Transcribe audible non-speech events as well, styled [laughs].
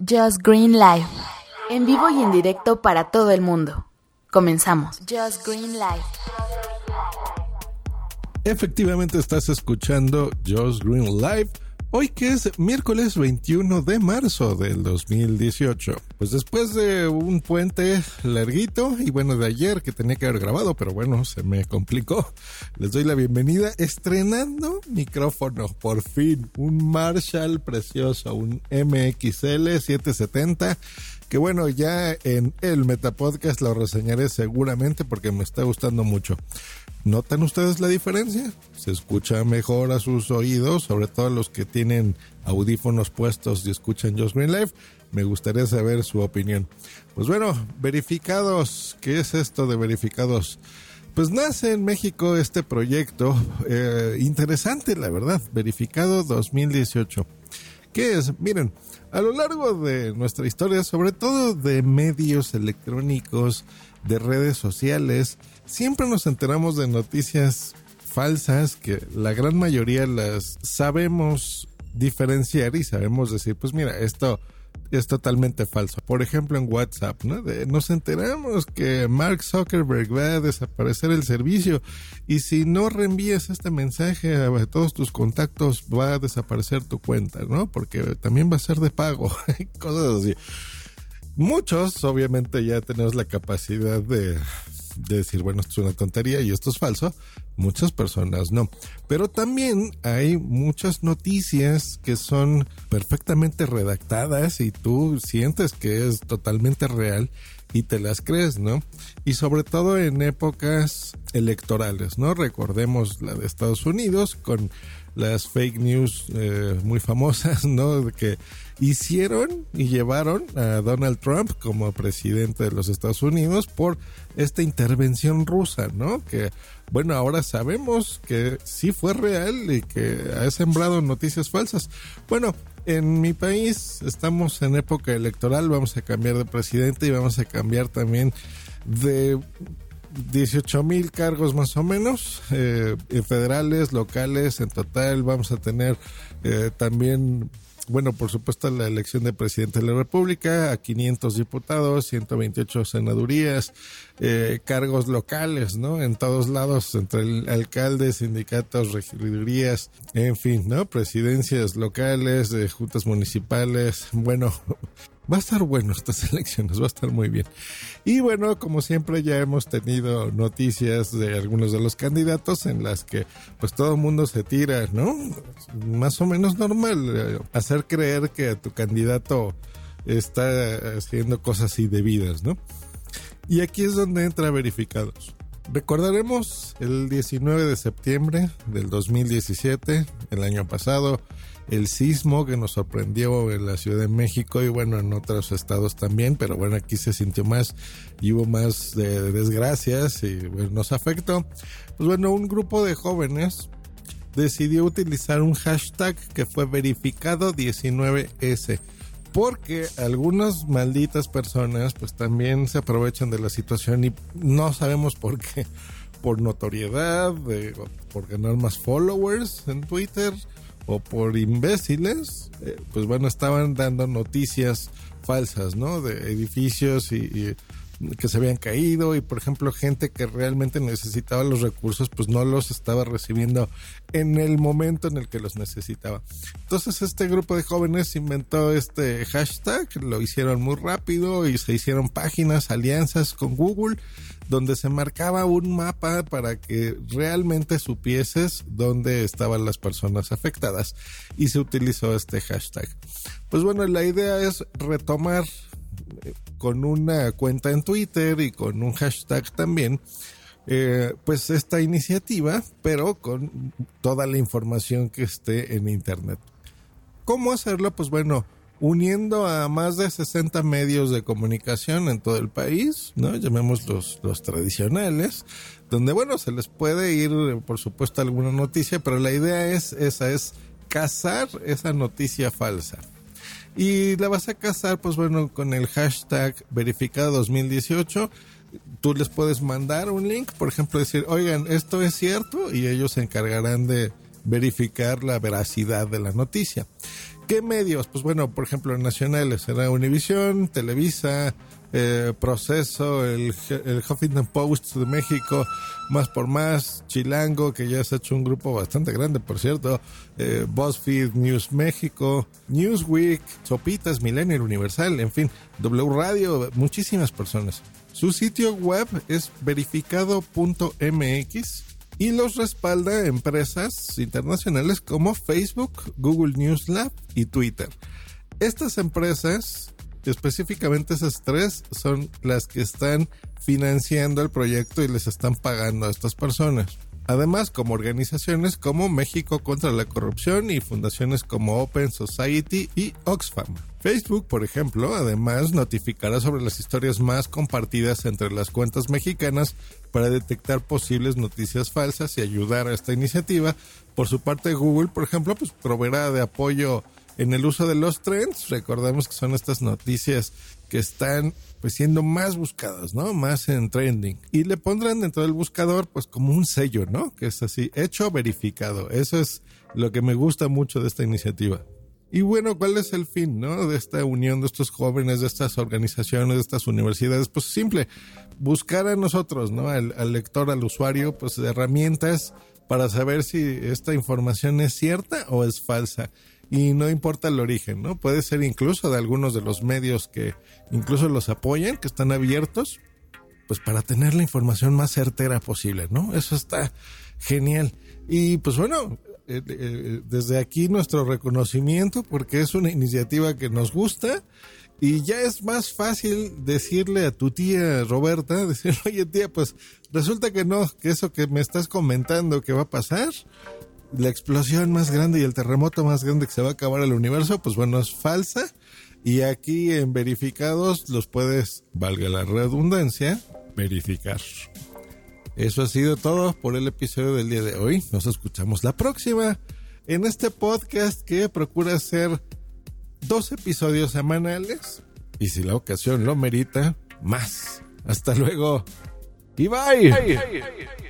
Just Green Live. En vivo y en directo para todo el mundo. Comenzamos. Just Green Live. Efectivamente estás escuchando Just Green Live Hoy que es miércoles 21 de marzo del 2018. Pues después de un puente larguito y bueno de ayer que tenía que haber grabado, pero bueno, se me complicó. Les doy la bienvenida estrenando micrófono por fin. Un Marshall precioso, un MXL 770 que bueno, ya en el Metapodcast lo reseñaré seguramente porque me está gustando mucho. ¿Notan ustedes la diferencia? Se escucha mejor a sus oídos, sobre todo los que tienen audífonos puestos y escuchan Just Green Live. Me gustaría saber su opinión. Pues bueno, verificados. ¿Qué es esto de verificados? Pues nace en México este proyecto eh, interesante, la verdad. Verificado 2018. ¿Qué es? Miren, a lo largo de nuestra historia, sobre todo de medios electrónicos, de redes sociales, siempre nos enteramos de noticias falsas que la gran mayoría las sabemos diferenciar y sabemos decir, pues mira, esto es totalmente falso. Por ejemplo, en WhatsApp, ¿no? nos enteramos que Mark Zuckerberg va a desaparecer el servicio y si no reenvías este mensaje a todos tus contactos va a desaparecer tu cuenta, ¿no? Porque también va a ser de pago, [laughs] cosas así. Muchos, obviamente, ya tenemos la capacidad de, decir, bueno, esto es una tontería y esto es falso. Muchas personas no. Pero también hay muchas noticias que son perfectamente redactadas y tú sientes que es totalmente real y te las crees, ¿no? Y sobre todo en épocas electorales, ¿no? Recordemos la de Estados Unidos con las fake news eh, muy famosas, ¿no? Que hicieron y llevaron a Donald Trump como presidente de los Estados Unidos por esta intervención rusa, ¿no? Que, bueno, ahora sabemos que sí fue real y que ha sembrado noticias falsas. Bueno, en mi país estamos en época electoral, vamos a cambiar de presidente y vamos a cambiar también de 18 mil cargos más o menos, eh, federales, locales, en total vamos a tener eh, también, bueno, por supuesto la elección de presidente de la República, a 500 diputados, 128 senadurías, eh, cargos locales, ¿no? En todos lados, entre el alcalde, sindicatos, regidurías, en fin, ¿no? Presidencias locales, juntas municipales, bueno, Va a estar bueno estas [laughs] elecciones, va a estar muy bien. Y bueno, como siempre ya hemos tenido noticias de algunos de los candidatos en las que pues todo el mundo se tira, ¿no? Más o menos normal eh, hacer creer que tu candidato está haciendo cosas indebidas, ¿no? Y aquí es donde entra verificados. Recordaremos el 19 de septiembre del 2017, el año pasado, el sismo que nos sorprendió en la Ciudad de México y bueno, en otros estados también, pero bueno, aquí se sintió más y hubo más de, desgracias y nos afectó. Pues bueno, un grupo de jóvenes decidió utilizar un hashtag que fue verificado 19S porque algunas malditas personas pues también se aprovechan de la situación y no sabemos por qué por notoriedad, por ganar más followers en Twitter, o por imbéciles, eh, pues bueno, estaban dando noticias falsas, ¿no? De edificios y, que se habían caído y por ejemplo gente que realmente necesitaba los recursos pues no los estaba recibiendo en el momento en el que los necesitaba. Entonces este grupo de jóvenes inventó este hashtag, lo hicieron muy rápido y se hicieron páginas, alianzas con Google donde se marcaba un mapa para que realmente supieses dónde estaban las personas afectadas y se utilizó este hashtag. Pues bueno, la idea es retomar con una cuenta en Twitter y con un hashtag también, eh, pues esta iniciativa, pero con toda la información que esté en Internet. ¿Cómo hacerlo? Pues bueno, uniendo a más de 60 medios de comunicación en todo el país, ¿no? Llamemos los, los tradicionales, donde, bueno, se les puede ir, por supuesto, alguna noticia, pero la idea es, esa es cazar esa noticia falsa. Y la vas a cazar, pues bueno, con el hashtag verificado 2018. Tú les puedes mandar un link, por ejemplo, decir, oigan, esto es cierto, y ellos se encargarán de verificar la veracidad de la noticia. ¿Qué medios? Pues bueno, por ejemplo, nacionales será Univisión, Televisa, eh, Proceso, el, el, Huffington Post de México, Más por Más, Chilango, que ya se ha hecho un grupo bastante grande, por cierto, eh, BuzzFeed, News México, Newsweek, Sopitas, Millennial Universal, en fin, W Radio, muchísimas personas. Su sitio web es verificado.mx y los respalda empresas internacionales como Facebook, Google News Lab y Twitter. Estas empresas, específicamente esas tres, son las que están financiando el proyecto y les están pagando a estas personas. Además, como organizaciones como México contra la Corrupción y fundaciones como Open Society y Oxfam. Facebook, por ejemplo, además notificará sobre las historias más compartidas entre las cuentas mexicanas para detectar posibles noticias falsas y ayudar a esta iniciativa. Por su parte, Google, por ejemplo, pues proveerá de apoyo en el uso de los trends. Recordemos que son estas noticias que están pues siendo más buscadas, ¿no? Más en trending. Y le pondrán dentro del buscador pues como un sello, ¿no? Que es así, hecho verificado. Eso es lo que me gusta mucho de esta iniciativa. Y bueno, ¿cuál es el fin, no? De esta unión de estos jóvenes, de estas organizaciones, de estas universidades. Pues simple, buscar a nosotros, ¿no? Al, al lector, al usuario, pues herramientas para saber si esta información es cierta o es falsa y no importa el origen, ¿no? Puede ser incluso de algunos de los medios que incluso los apoyan, que están abiertos, pues para tener la información más certera posible, ¿no? Eso está genial. Y pues bueno, eh, eh, desde aquí nuestro reconocimiento porque es una iniciativa que nos gusta y ya es más fácil decirle a tu tía Roberta, [laughs] decir, oye tía, pues resulta que no, que eso que me estás comentando que va a pasar, la explosión más grande y el terremoto más grande que se va a acabar el universo, pues bueno, es falsa. Y aquí en verificados los puedes, valga la redundancia, verificar. Eso ha sido todo por el episodio del día de hoy. Nos escuchamos la próxima en este podcast que procura hacer dos episodios semanales y si la ocasión lo merita, más. Hasta luego y bye.